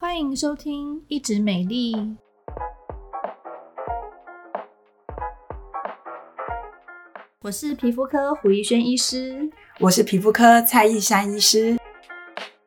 欢迎收听一直美丽。我是皮肤科胡宜萱医师，我是皮肤科蔡逸姗医师。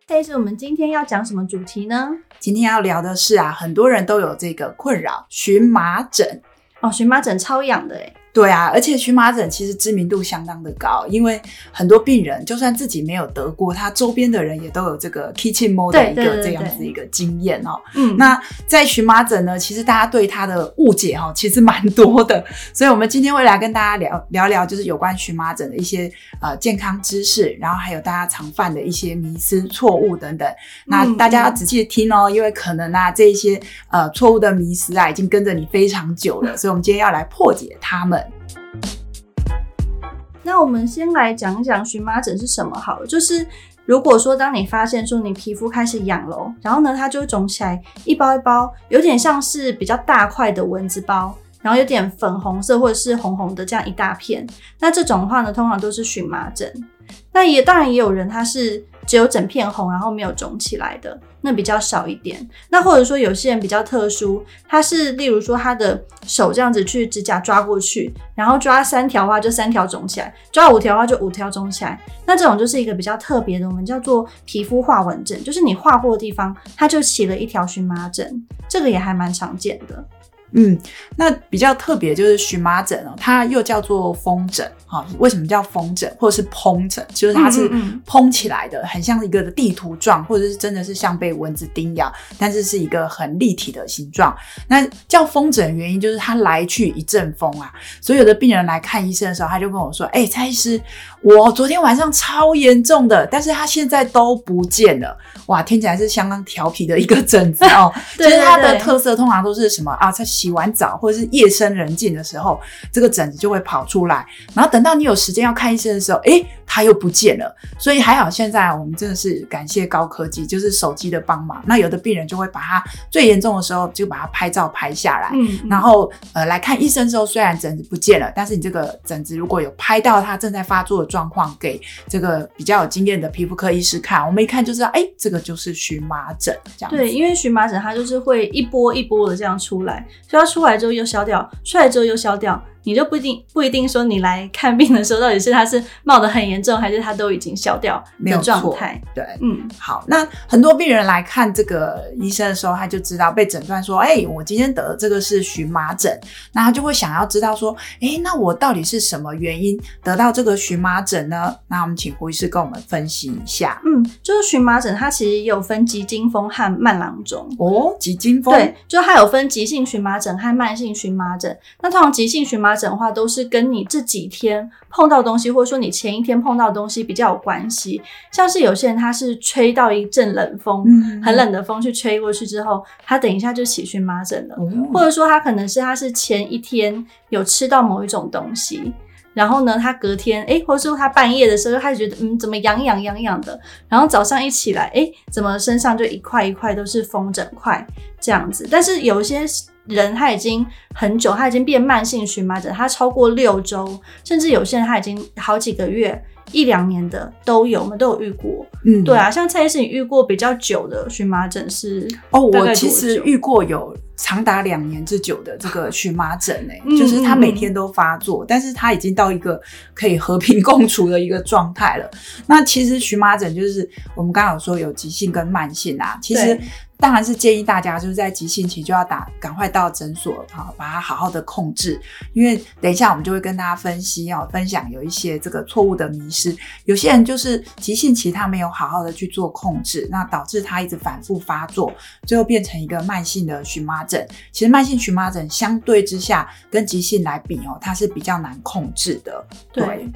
这是我们今天要讲什么主题呢？今天要聊的是啊，很多人都有这个困扰——荨麻疹。哦，荨麻疹超痒的诶。对啊，而且荨麻疹其实知名度相当的高，因为很多病人就算自己没有得过，他周边的人也都有这个 kitchen mode 的一个这样子一个经验哦。嗯，那在荨麻疹呢，其实大家对它的误解哈，其实蛮多的，所以我们今天会来跟大家聊聊聊，就是有关荨麻疹的一些呃健康知识，然后还有大家常犯的一些迷思、错误等等。那大家要仔细听哦，因为可能啊这一些呃错误的迷思啊，已经跟着你非常久了，所以我们今天要来破解它们。那我们先来讲一讲荨麻疹是什么好了。就是如果说当你发现说你皮肤开始痒了，然后呢它就肿起来一包一包，有点像是比较大块的蚊子包，然后有点粉红色或者是红红的这样一大片。那这种的话呢，通常都是荨麻疹。那也当然也有人他是只有整片红，然后没有肿起来的。那比较少一点，那或者说有些人比较特殊，他是例如说他的手这样子去指甲抓过去，然后抓三条的话就三条肿起来，抓五条的话就五条肿起来，那这种就是一个比较特别的，我们叫做皮肤划纹症，就是你划过的地方它就起了一条荨麻疹，这个也还蛮常见的。嗯，那比较特别就是荨麻疹哦，它又叫做风疹哈。为什么叫风疹或者是膨疹？就是它是膨起来的，很像一个地图状，或者是真的是像被蚊子叮咬，但是是一个很立体的形状。那叫风疹原因就是它来去一阵风啊。所以有的病人来看医生的时候，他就跟我说：“哎、欸，蔡医师，我昨天晚上超严重的，但是他现在都不见了。”哇，听起来是相当调皮的一个疹子哦。其实它的特色通常都是什么啊？在洗完澡或者是夜深人静的时候，这个疹子就会跑出来。然后等到你有时间要看医生的时候，诶，它又不见了。所以还好，现在我们真的是感谢高科技，就是手机的帮忙。那有的病人就会把它最严重的时候就把它拍照拍下来，嗯嗯然后呃来看医生的时候，虽然疹子不见了，但是你这个疹子如果有拍到它正在发作的状况，给这个比较有经验的皮肤科医师看，我们一看就知道，诶，这个就是荨麻疹这样。对，因为荨麻疹它就是会一波一波的这样出来，所以它出来之后又消掉，出来之后又消掉。你就不一定不一定说你来看病的时候，到底是它是冒得很严重，还是它都已经消掉的状态？对，嗯，好，那很多病人来看这个医生的时候，他就知道被诊断说，哎、欸，我今天得的这个是荨麻疹，那他就会想要知道说，哎、欸，那我到底是什么原因得到这个荨麻疹呢？那我们请胡医师跟我们分析一下。嗯，就是荨麻疹，它其实也有分急惊风和慢郎中。哦，急惊风，对，就是它有分急性荨麻疹和慢性荨麻疹。那通常急性荨麻疹麻疹的话，都是跟你这几天碰到东西，或者说你前一天碰到东西比较有关系。像是有些人他是吹到一阵冷风，嗯、很冷的风去吹过去之后，他等一下就起荨麻疹了。嗯、或者说他可能是他是前一天有吃到某一种东西，然后呢，他隔天哎，或者说他半夜的时候他就觉得嗯，怎么痒痒痒痒的，然后早上一起来哎，怎么身上就一块一块都是风疹块这样子。但是有一些。人他已经很久，他已经变慢性荨麻疹，他超过六周，甚至有些人他已经好几个月、一两年的都有，我们都有遇过。嗯，对啊，像蔡医师，你遇过比较久的荨麻疹是？哦，我其实遇过有长达两年之久的这个荨麻疹诶、欸，就是他每天都发作，嗯、但是他已经到一个可以和平共处的一个状态了。那其实荨麻疹就是我们刚刚有说有急性跟慢性啊，其实。当然是建议大家就是在急性期就要打，赶快到诊所哈，把它好好的控制。因为等一下我们就会跟大家分析哦，分享有一些这个错误的迷失。有些人就是急性期他没有好好的去做控制，那导致他一直反复发作，最后变成一个慢性的荨麻疹。其实慢性荨麻疹相对之下跟急性来比哦，它是比较难控制的。对。对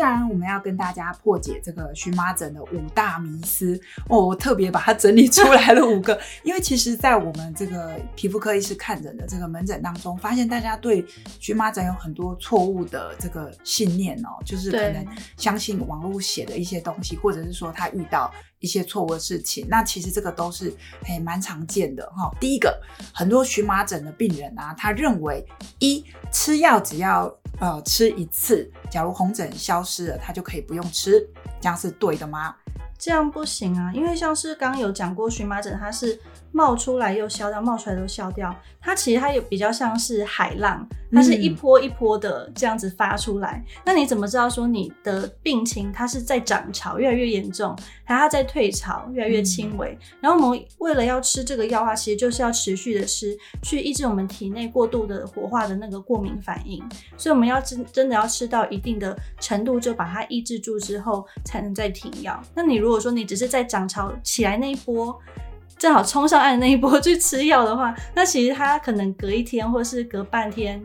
下来我们要跟大家破解这个荨麻疹的五大迷思哦，我特别把它整理出来了五个，因为其实，在我们这个皮肤科医师看诊的这个门诊当中，发现大家对荨麻疹有很多错误的这个信念哦，就是可能相信网络写的一些东西，或者是说他遇到一些错误的事情，那其实这个都是诶蛮常见的哈。第一个，很多荨麻疹的病人啊，他认为一吃药只要呃，吃一次，假如红疹消失了，他就可以不用吃，这样是对的吗？这样不行啊，因为像是刚刚有讲过荨麻疹，它是冒出来又消掉，冒出来又消掉，它其实它也比较像是海浪，它是一波一波的这样子发出来。嗯、那你怎么知道说你的病情它是在涨潮，越来越严重，还是它在退潮，越来越轻微？嗯、然后我们为了要吃这个药的话，其实就是要持续的吃，去抑制我们体内过度的活化的那个过敏反应。所以我们要真真的要吃到一定的程度，就把它抑制住之后，才能再停药。那你如果说你只是在涨潮起来那一波，正好冲上岸的那一波去吃药的话，那其实他可能隔一天或是隔半天，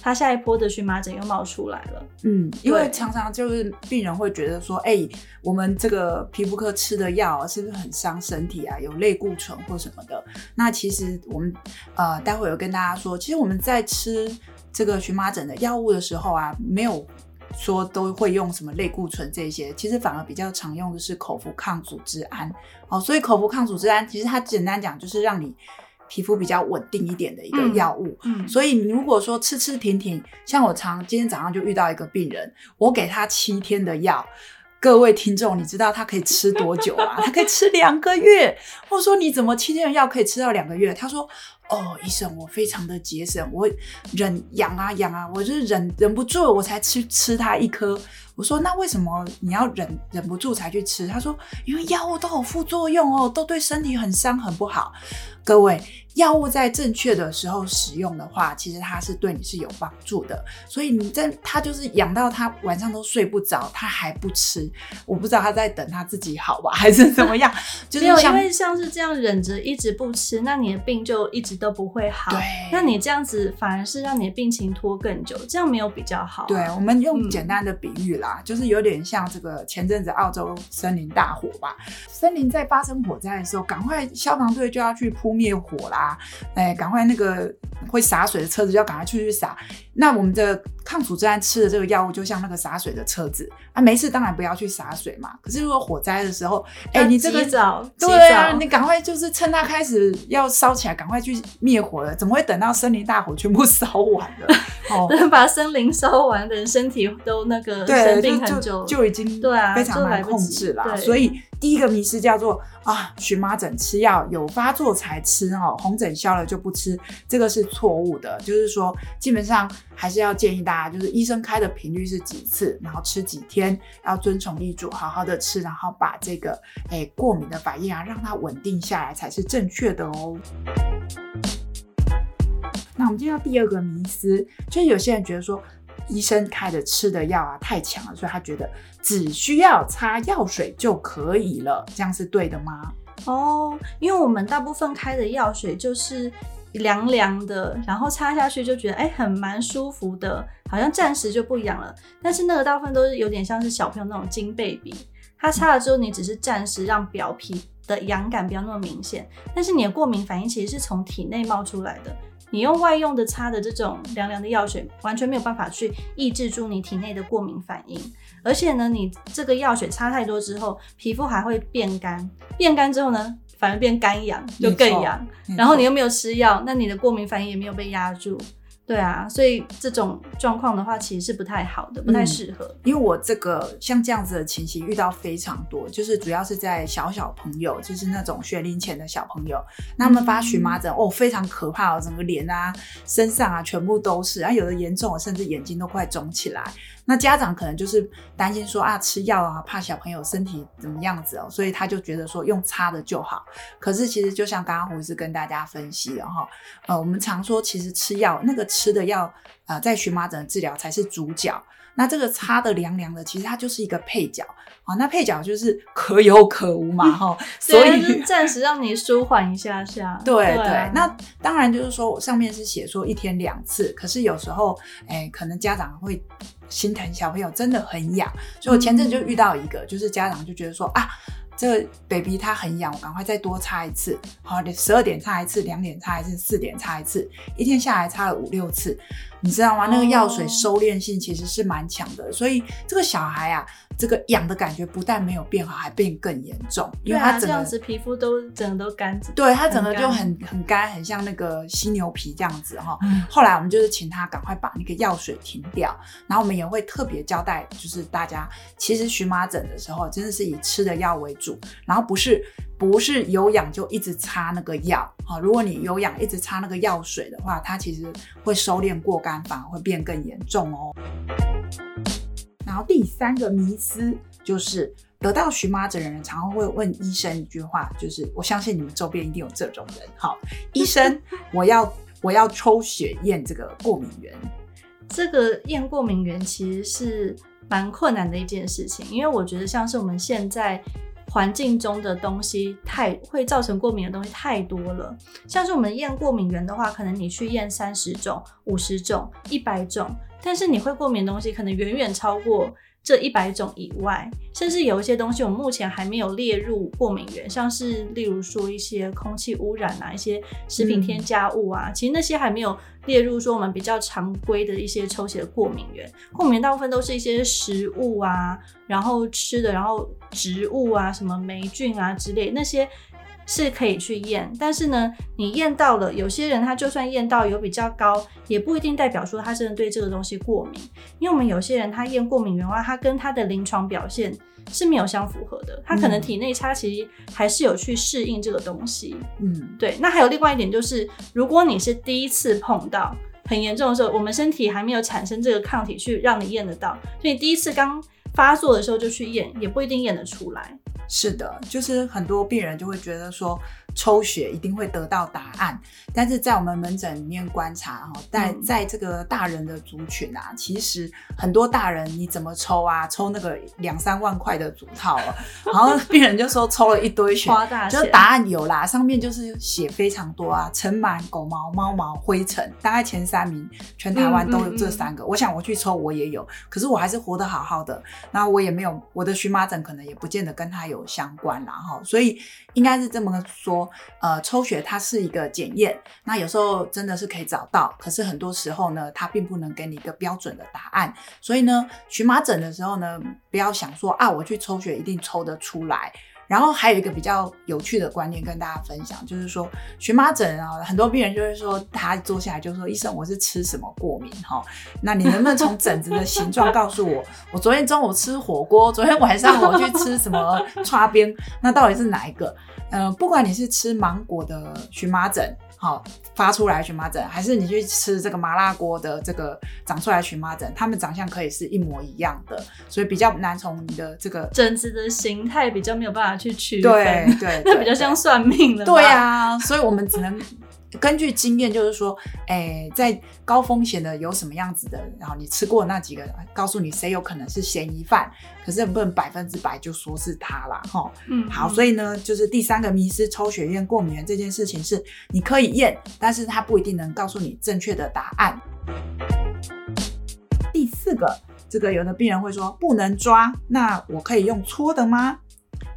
他下一波的荨麻疹又冒出来了。嗯，因为常常就是病人会觉得说，哎、欸，我们这个皮肤科吃的药是不是很伤身体啊？有类固醇或什么的？那其实我们呃，待会有跟大家说，其实我们在吃这个荨麻疹的药物的时候啊，没有。说都会用什么类固醇这些，其实反而比较常用的是口服抗组织胺哦。所以口服抗组织胺其实它简单讲就是让你皮肤比较稳定一点的一个药物。嗯，嗯，所以你如果说吃吃停停，像我常今天早上就遇到一个病人，我给他七天的药，各位听众，你知道他可以吃多久吗？他可以吃两个月。或者说你怎么七天的药可以吃到两个月？他说。哦，医生，我非常的节省，我忍痒啊痒啊，我就是忍忍不住，我才吃吃它一颗。我说那为什么你要忍忍不住才去吃？他说因为药物都有副作用哦，都对身体很伤很不好。各位。药物在正确的时候使用的话，其实它是对你是有帮助的。所以你在他就是痒到他晚上都睡不着，他还不吃，我不知道他在等他自己好吧，还是怎么样？就是，因为像是这样忍着一直不吃，那你的病就一直都不会好。对，那你这样子反而是让你的病情拖更久，这样没有比较好啊。对，我们用简单的比喻啦，嗯，就是有点像这个前阵子澳洲森林大火吧，森林在发生火灾的时候，赶快消防队就要去扑灭火啦。哎，赶快那个会洒水的车子就要赶快出去洒。那我们的抗组织胺吃的这个药物就像那个洒水的车子啊，没事当然不要去洒水嘛。可是如果火灾的时候，哎，你这个早对啊，你赶快就是趁它开始要烧起来，赶快去灭火了。怎么会等到森林大火全部烧完了？哦，把森林烧完的人身体都那个生病很久，就已经对啊非常难控制了。所以。第一个迷思叫做啊，荨麻疹吃药有发作才吃哦，红疹消了就不吃，这个是错误的。就是说，基本上还是要建议大家，就是医生开的频率是几次，然后吃几天，要遵从医嘱，好好的吃，然后把这个诶过敏的反应啊，让它稳定下来才是正确的哦。那我们进到第二个迷思，就是有些人觉得说。医生开的吃的药啊太强了，所以他觉得只需要擦药水就可以了，这样是对的吗？哦，因为我们大部分开的药水就是凉凉的，然后擦下去就觉得哎，很蛮舒服的，好像暂时就不痒了。但是那个大部分都是有点像是小朋友那种金贝比，它擦了之后你只是暂时让表皮的痒感不要那么明显，但是你的过敏反应其实是从体内冒出来的。你用外用的擦的这种凉凉的药水，完全没有办法去抑制住你体内的过敏反应。而且呢，你这个药水擦太多之后，皮肤还会变干。变干之后呢，反而变干痒，就更痒。然后你又没有吃药，那你的过敏反应也没有被压住。对啊，所以这种状况的话，其实是不太好的，不太适合。嗯，因为我这个像这样子的情形遇到非常多，就是主要是在小小朋友，就是那种学龄前的小朋友，那他们发荨麻疹哦，非常可怕哦，整个脸啊、身上啊全部都是，啊有的严重，甚至眼睛都快肿起来。那家长可能就是担心说啊，吃药啊，怕小朋友身体怎么样子哦，所以他就觉得说用擦的就好。可是其实就像刚刚胡医师跟大家分析的哈，呃，我们常说其实吃药那个吃的药，呃，在荨麻疹的治疗才是主角。那这个擦的凉凉的，其实它就是一个配角啊。那配角就是可有可无嘛，哈、嗯。所以是暂时让你舒缓一下下。对对，对。那当然就是说，我上面是写说一天两次，可是有时候，哎、欸，可能家长会心疼小朋友真的很痒，所以我前阵就遇到一个，嗯、就是家长就觉得说啊。这个 baby 他很痒，我赶快再多擦一次。好，十二点擦一次，两点擦一次，四点擦一次，一天下来擦了五六次，你知道吗？那个药水收敛性其实是蛮强的，所以这个小孩啊。这个痒的感觉不但没有变好，还变更严重，因为他整个、啊、这样子皮肤都整个都干，对，他整个就很很干，很像那个犀牛皮这样子哈。嗯、后来我们就是请他赶快把那个药水停掉，然后我们也会特别交代，就是大家其实荨麻疹的时候真的是以吃的药为主，然后不是不是有氧就一直擦那个药。好，如果你有氧一直擦那个药水的话，它其实会收敛过干，反而会变更严重哦。然后第三个迷思就是，得到荨麻疹的人常常会问医生一句话，就是我相信你们周边一定有这种人。好，医生，我要我要抽血验这个过敏原。这个验过敏原其实是蛮困难的一件事情，因为我觉得像是我们现在环境中的东西太会造成过敏的东西太多了。像是我们验过敏源的话，可能你去验三十种、五十种、一百种，但是你会过敏的东西可能远远超过。这一百种以外，甚至有一些东西我们目前还没有列入过敏源，像是例如说一些空气污染啊，一些食品添加物啊，嗯、其实那些还没有列入说我们比较常规的一些抽血的过敏源。过敏源大部分都是一些食物啊，然后吃的，然后植物啊，什么霉菌啊之类那些。是可以去验，但是呢，你验到了，有些人他就算验到有比较高，也不一定代表说他真的对这个东西过敏。因为我们有些人他验过敏原的话，他跟他的临床表现是没有相符合的，他可能体内他其实还是有去适应这个东西。嗯，对。那还有另外一点就是，如果你是第一次碰到很严重的时候，我们身体还没有产生这个抗体去让你验得到，所以第一次刚发作的时候就去验，也不一定验得出来。是的，就是很多病人就会觉得说，抽血一定会得到答案，但是在我们门诊里面观察哈，在在这个大人的族群啊，其实很多大人你怎么抽啊？抽那个两三万块的组套，然后病人就说抽了一堆血，就答案有啦，上面就是血非常多啊，尘螨、狗毛、猫毛、灰尘，大概前三名，全台湾都有这三个。我想我去抽我也有，可是我还是活得好好的，那我也没有我的荨麻疹，可能也不见得跟他有相关啦哈，所以应该是这么说。呃，抽血它是一个检验，那有时候真的是可以找到，可是很多时候呢，它并不能给你一个标准的答案。所以呢，荨麻疹的时候呢，不要想说啊，我去抽血一定抽得出来。然后还有一个比较有趣的观念跟大家分享，就是说荨麻疹啊，很多病人就会说，他坐下来就说，医生，我是吃什么过敏哈？那你能不能从疹子的形状告诉我，我昨天中午吃火锅，昨天晚上我去吃什么 叉边，那到底是哪一个？嗯、呃，不管你是吃芒果的荨麻疹，好发出来荨麻疹，还是你去吃这个麻辣锅的这个长出来荨麻疹，它们长相可以是一模一样的，所以比较难从你的这个疹子的形态比较没有办法去区分，对对，那比较像算命了，对啊，所以我们只能。根据经验，就是说，哎、欸，在高风险的有什么样子的，然后你吃过那几个，告诉你谁有可能是嫌疑犯，可是不能百分之百就说是他啦。哈。嗯，好，所以呢，就是第三个迷失，抽血验过敏原这件事情是你可以验，但是它不一定能告诉你正确的答案。第四个，这个有的病人会说不能抓，那我可以用搓的吗？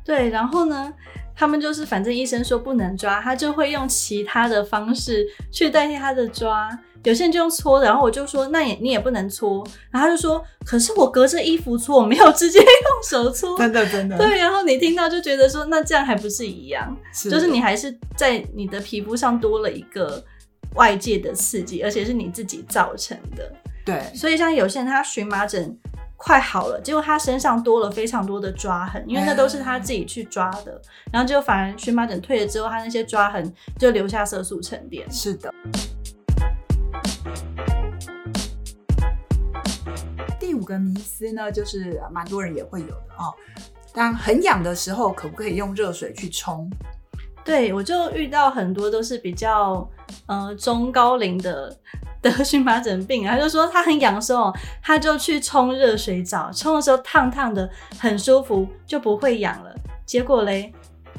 对，然后呢？他们就是，反正医生说不能抓，他就会用其他的方式去代替他的抓。有些人就用搓的，然后我就说，那也你也不能搓。然后他就说，可是我隔着衣服搓，我没有直接用手搓。真的真的。对，然后你听到就觉得说，那这样还不是一样？是，就是你还是在你的皮肤上多了一个外界的刺激，而且是你自己造成的。对。所以像有些人他荨麻疹。快好了，结果他身上多了非常多的抓痕，因为那都是他自己去抓的，嗯、然后就反而荨麻疹退了之后，他那些抓痕就留下色素沉淀。是的。第五个迷思呢，就是蛮多人也会有的哦。当很痒的时候，可不可以用热水去冲？对，我就遇到很多都是比较呃中高龄的。得荨麻疹病，他就说他很痒的时候，他就去冲热水澡，冲的时候烫烫的，很舒服，就不会痒了。结果嘞，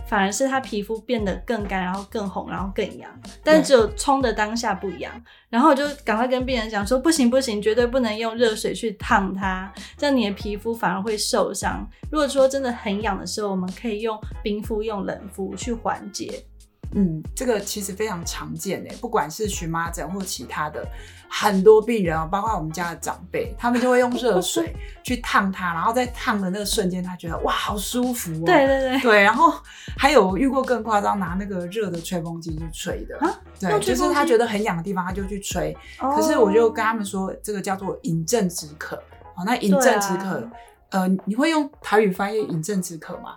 反而是他皮肤变得更干，然后更红，然后更痒。但是只有冲的当下不痒，然后我就赶快跟病人讲说，不行不行，绝对不能用热水去烫它，这样你的皮肤反而会受伤。如果说真的很痒的时候，我们可以用冰敷、用冷敷去缓解。嗯，这个其实非常常见诶，不管是荨麻疹或其他的，很多病人哦，包括我们家的长辈，他们就会用热水 去烫它，然后在烫的那个瞬间，他觉得哇，好舒服哦。对对对。对，然后还有遇过更夸张，拿那个热的吹风机去吹的。啊？对，就是他觉得很痒的地方，他就去吹。哦。可是我就跟他们说，这个叫做饮鸩止渴。好，那饮鸩止渴，啊、呃，你会用台语翻译饮鸩止渴吗？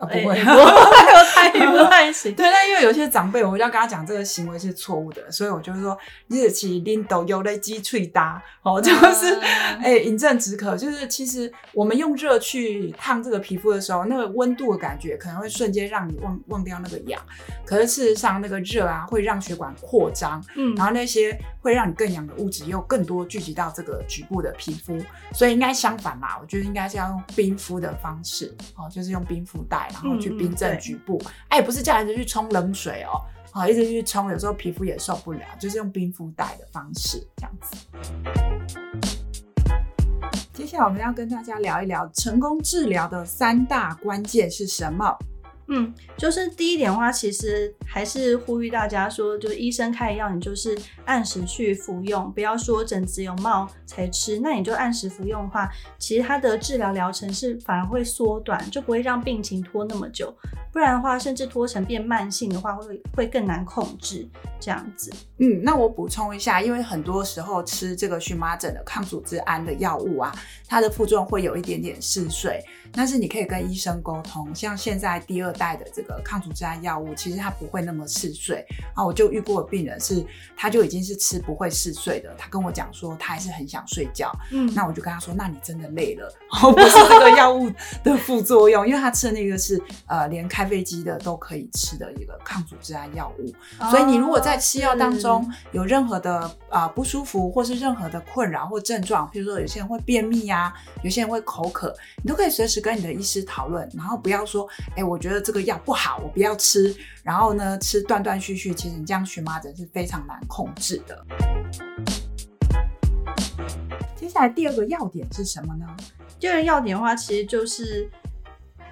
啊，不会，不会，太 不太行。对，但因为有些长辈，我就要跟他讲这个行为是错误的，所以我就说日起拎豆油的鸡脆搭哦，就是哎饮鸩止渴，就是其实我们用热去烫这个皮肤的时候，那个温度的感觉可能会瞬间让你忘忘掉那个痒，可是事实上那个热啊会让血管扩张，嗯，然后那些会让你更痒的物质又更多聚集到这个局部的皮肤，所以应该相反嘛，我觉得应该是要用冰敷的方式哦，就是用冰敷袋。然后去冰镇局部，哎、嗯，不是叫人去冲冷水哦，好，一直去冲，有时候皮肤也受不了，就是用冰敷袋的方式这样子。接下来我们要跟大家聊一聊成功治疗的三大关键是什么？嗯，就是第一点的话，其实还是呼吁大家说，就是医生开的药，你就是按时去服用，不要说疹子有冒才吃。那你就按时服用的话，其实它的治疗疗程是反而会缩短，就不会让病情拖那么久。不然的话，甚至拖成变慢性的话，会会更难控制这样子。嗯，那我补充一下，因为很多时候吃这个荨麻疹的抗组织胺的药物啊，它的副作用会有一点点嗜睡，但是你可以跟医生沟通。像现在第二代的这个抗组织胺药物，其实它不会那么嗜睡啊。我就遇过的病人是，他就已经是吃不会嗜睡的，他跟我讲说他还是很想睡觉。嗯，那我就跟他说，那你真的累了，不是这个药物的副作用，因为他吃的那个是呃连开飞机的都可以吃的一个抗组织胺药物。哦，所以你如果在吃药当中有任何的啊、呃、不舒服，或是任何的困扰或症状，譬如说有些人会便秘呀、啊，有些人会口渴，你都可以随时跟你的医师讨论，然后不要说，哎，我觉得这个药。不好，我不要吃。然后呢，吃断断续续，其实你这样荨麻疹是非常难控制的。接下来第二个要点是什么呢？第二个要点的话，其实就是。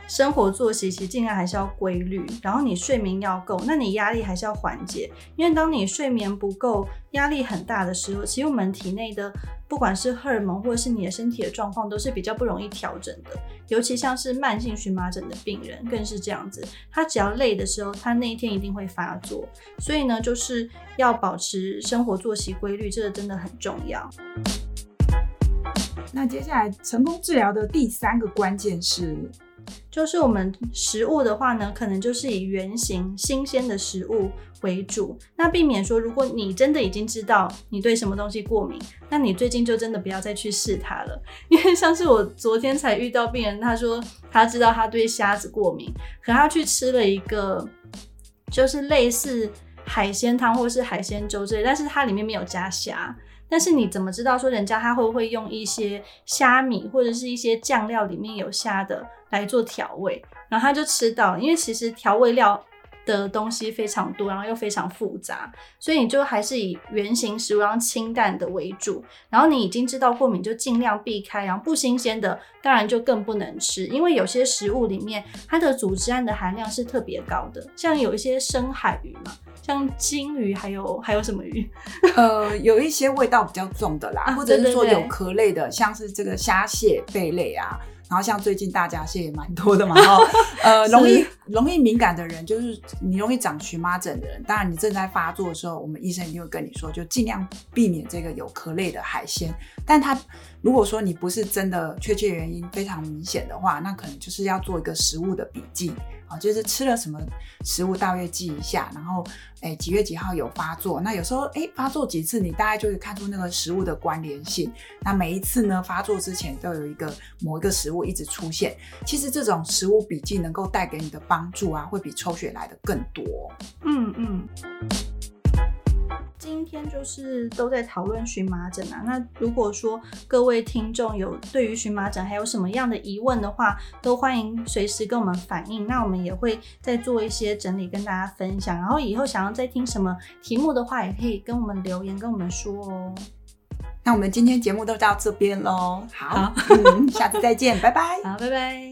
生活作息其实尽量还是要规律，然后你睡眠要够，那你压力还是要缓解。因为当你睡眠不够、压力很大的时候，其实我们体内的不管是荷尔蒙或者是你的身体的状况，都是比较不容易调整的。尤其像是慢性荨麻疹的病人，更是这样子。他只要累的时候，他那一天一定会发作。所以呢，就是要保持生活作息规律，这个真的很重要。那接下来成功治疗的第三个关键是。就是我们食物的话呢，可能就是以原型新鲜的食物为主。那避免说，如果你真的已经知道你对什么东西过敏，那你最近就真的不要再去试它了。因为像是我昨天才遇到病人，他说他知道他对虾子过敏，可他去吃了一个就是类似海鲜汤或是海鲜粥之类，但是它里面没有加虾。但是你怎么知道说人家他会不会用一些虾米或者是一些酱料里面有虾的来做调味，然后他就吃到，因为其实调味料的东西非常多，然后又非常复杂，所以你就还是以原型食物，然后清淡的为主。然后你已经知道过敏，就尽量避开。然后不新鲜的，当然就更不能吃，因为有些食物里面它的组织胺的含量是特别高的，像有一些深海鱼嘛。像金鱼，还有还有什么鱼？呃，有一些味道比较重的啦，啊、或者是说有壳类的，像是这个虾蟹、贝类啊。然后像最近大闸蟹也蛮多的嘛，然后呃，容易容易敏感的人，就是你容易长荨麻疹的人，当然你正在发作的时候，我们医生一定会跟你说，就尽量避免这个有壳类的海鲜。但他如果说你不是真的确切原因非常明显的话，那可能就是要做一个食物的笔记。啊，就是吃了什么食物，大约记一下，然后，哎，几月几号有发作？那有时候，哎，发作几次，你大概就会看出那个食物的关联性。那每一次呢，发作之前都有一个某一个食物一直出现。其实这种食物笔记能够带给你的帮助啊，会比抽血来的更多。嗯嗯。今天就是都在讨论荨麻疹啊。那如果说各位听众有对于荨麻疹还有什么样的疑问的话，都欢迎随时跟我们反映。那我们也会再做一些整理跟大家分享。然后以后想要再听什么题目的话，也可以跟我们留言跟我们说哦。那我们今天节目都到这边喽。好，好嗯，下次再见，拜拜。好，拜拜。